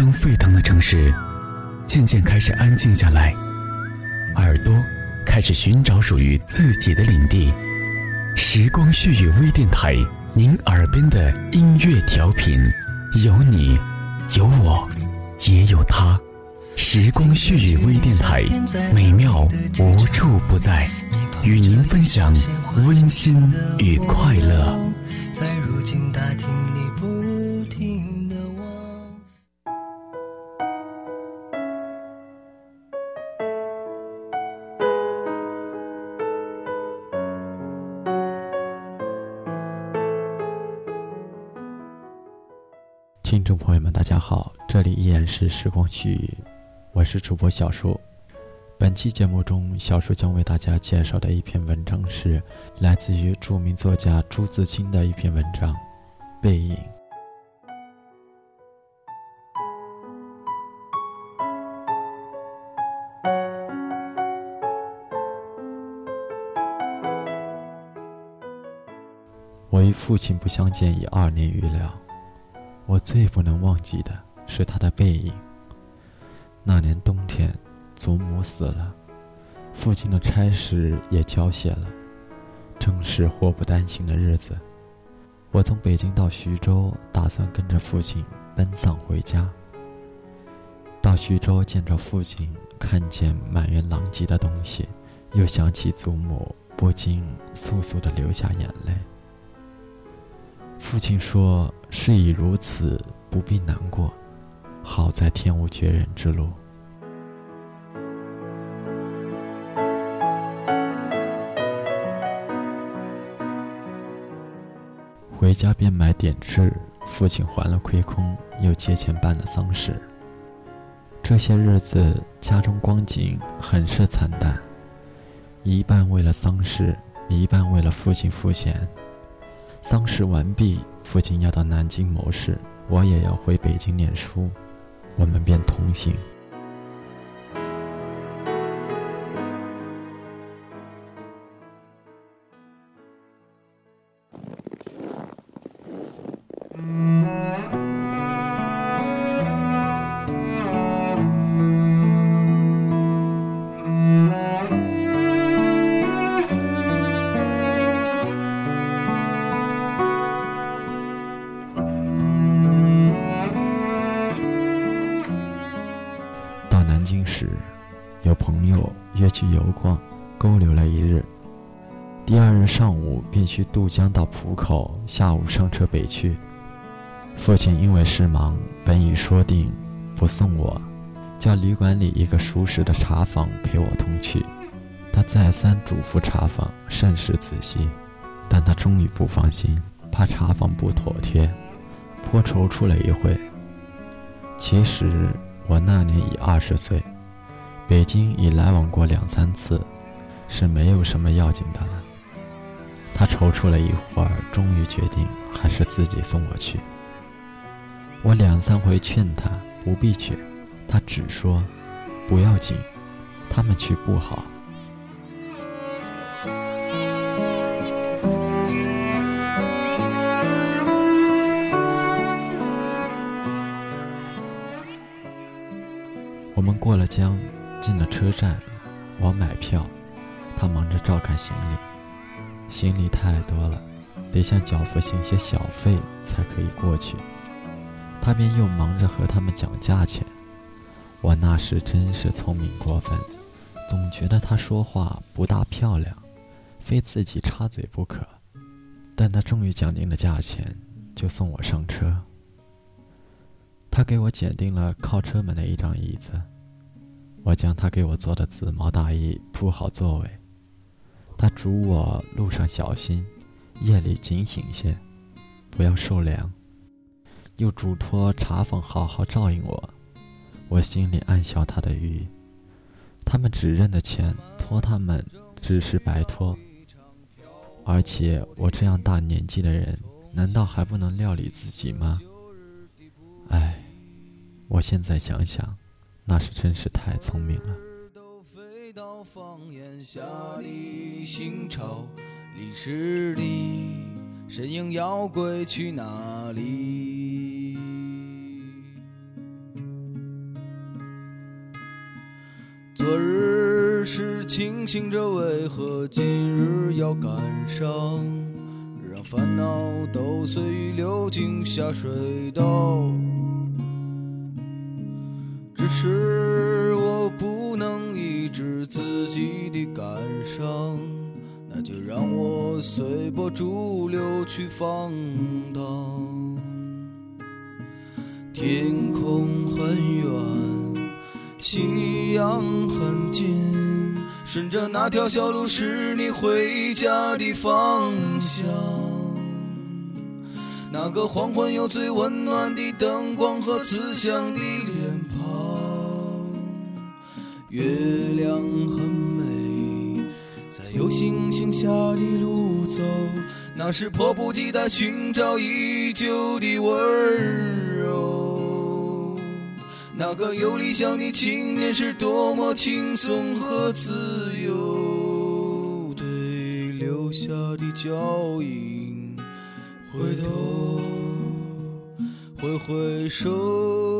灯沸腾的城市，渐渐开始安静下来，耳朵开始寻找属于自己的领地。时光旭语微电台，您耳边的音乐调频，有你，有我，也有他。时光旭语微电台，美妙无处不在，与您分享温馨与快乐。在如今大厅众朋友们，大家好，这里依然是时光旭语。我是主播小树，本期节目中，小树将为大家介绍的一篇文章是来自于著名作家朱自清的一篇文章《背影》。我与父亲不相见已二年余了，我最不能忘记的是他的背影。那年冬天，祖母死了，父亲的差事也交卸了，正是祸不单行的日子。我从北京到徐州，打算跟着父亲奔丧回家。到徐州见着父亲，看见满园狼藉的东西，又想起祖母，不禁簌簌地流下眼泪。父亲说：“事已如此，不必难过。”好在天无绝人之路。回家便买点吃，父亲还了亏空，又借钱办了丧事。这些日子家中光景很是惨淡，一半为了丧事，一半为了父亲赋闲。丧事完毕，父亲要到南京谋事，我也要回北京念书。我们便同行。有朋友约去游逛，勾留了一日。第二日上午便去渡江到浦口，下午上车北去。父亲因为事忙，本已说定不送我，叫旅馆里一个熟识的茶坊陪我同去。他再三嘱咐茶坊甚是仔细，但他终于不放心，怕茶坊不妥帖，颇踌躇了一会。其实我那年已二十岁。北京已来往过两三次，是没有什么要紧的了。他踌躇了一会儿，终于决定还是自己送我去。我两三回劝他不必去，他只说不要紧，他们去不好。我们过了江。进了车站，我买票，他忙着照看行李。行李太多了，得向脚夫行些小费才可以过去。他便又忙着和他们讲价钱。我那时真是聪明过分，总觉得他说话不大漂亮，非自己插嘴不可。但他终于讲定了价钱，就送我上车。他给我拣定了靠车门的一张椅子。我将他给我做的紫毛大衣铺好座位，他嘱我路上小心，夜里警醒些，不要受凉，又嘱托茶坊好好照应我。我心里暗笑他的愚，他们只认得钱，托他们只是白托。而且我这样大年纪的人，难道还不能料理自己吗？唉，我现在想想。那是真是太聪明了。身影去哪里？昨日是着为何今日要感伤？让烦恼都随流进下水道。随波逐流去放荡。天空很远，夕阳很近，顺着那条小路是你回家的方向。那个黄昏有最温暖的灯光和慈祥的脸庞，月亮很，在有星星下的路走，那是迫不及待寻找已久的温柔。那个有理想的青年是多么轻松和自由，对留下的脚印。回头，挥挥手。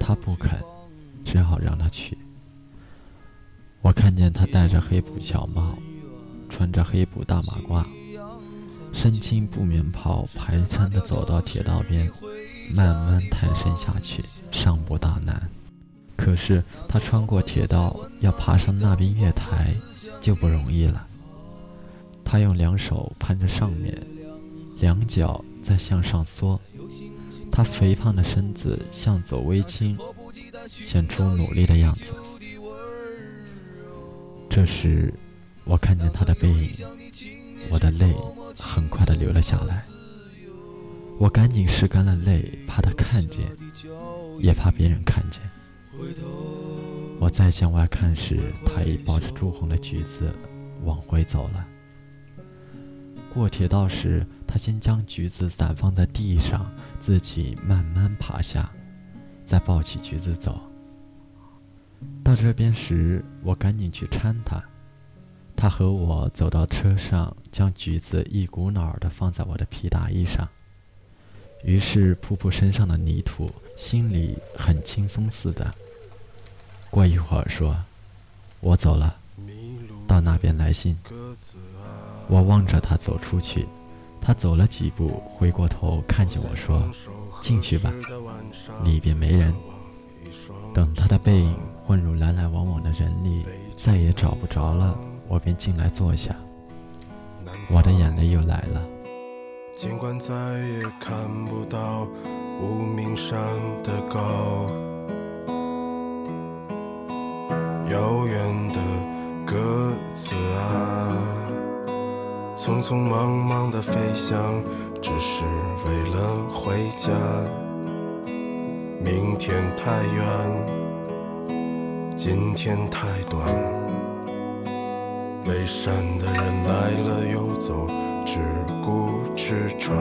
他不肯，只好让他去。我看见他戴着黑布小帽，穿着黑布大马褂，身青布棉袍，蹒跚地走到铁道边，慢慢探身下去，尚不大难。可是他穿过铁道，要爬上那边月台，就不容易了。他用两手攀着上面，两脚在向上缩。他肥胖的身子向左微倾，显出努力的样子。这时，我看见他的背影，我的泪很快的流了下来。我赶紧拭干了泪，怕他看见，也怕别人看见。我再向外看时，他已抱着朱红的橘子往回走了。过铁道时，他先将橘子散放在地上，自己慢慢爬下，再抱起橘子走。到这边时，我赶紧去搀他。他和我走到车上，将橘子一股脑儿地放在我的皮大衣上，于是扑扑身上的泥土，心里很轻松似的。过一会儿说：“我走了，到那边来信。”我望着他走出去，他走了几步，回过头看见我说：“进去吧，里边没人。”等他的背影混入来来往往的人里，再也找不着了，我便进来坐下。我的眼泪又来了。尽管再也看不到无名山的高，遥远的鸽子啊。匆匆忙忙的飞翔，只是为了回家。明天太远，今天太短。背山的人来了又走，只顾吃穿。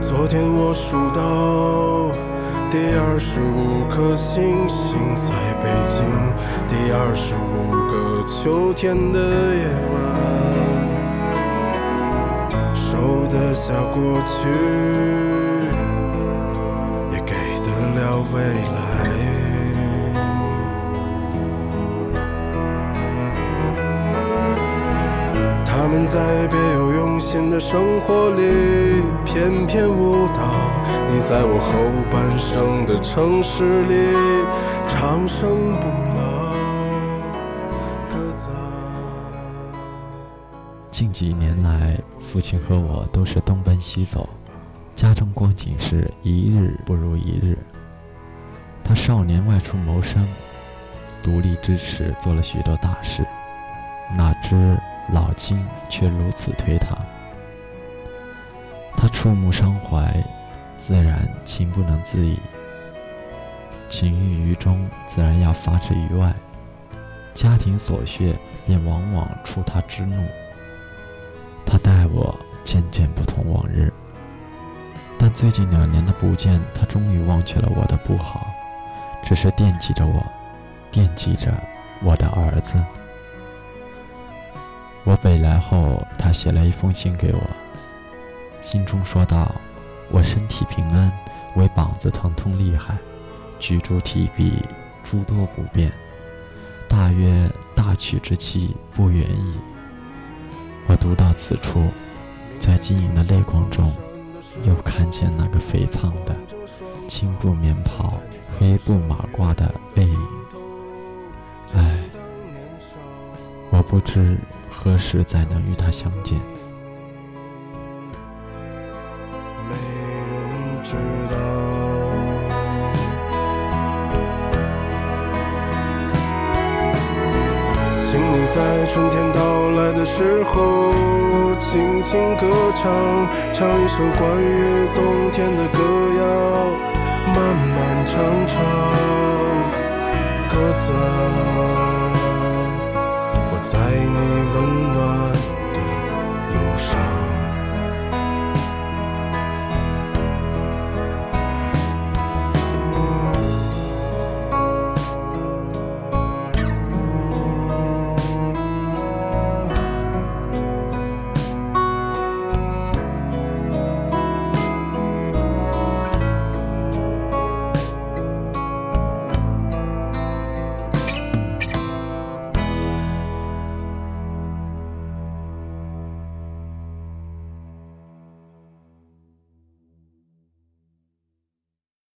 昨天我数到第二十五颗星星，在北京，第二十五个。秋天的夜晚，收得下过去，也给得了未来。他他们在别有用心的生活里翩翩舞蹈，你在我后半生的城市里长生不老。近几年来，父亲和我都是东奔西走，家中光景是一日不如一日。他少年外出谋生，独立支持做了许多大事，哪知老金却如此推他。他触目伤怀，自然情不能自已。情郁于中，自然要发之于外。家庭琐屑，便往往触他之怒。他待我渐渐不同往日，但最近两年的不见，他终于忘却了我的不好。只是惦记着我，惦记着我的儿子。我北来后，他写了一封信给我，信中说道：“我身体平安，唯膀子疼痛厉害，举箸提笔诸多不便，大约大曲之期不远矣。”我读到此处，在晶莹的泪光中，又看见那个肥胖的青布棉袍。黑布马褂的背影，唉，我不知何时再能与他相见。春天到来的时候，轻轻歌唱，唱一首关于冬天的歌谣。漫漫长长，鸽子，我在你温暖。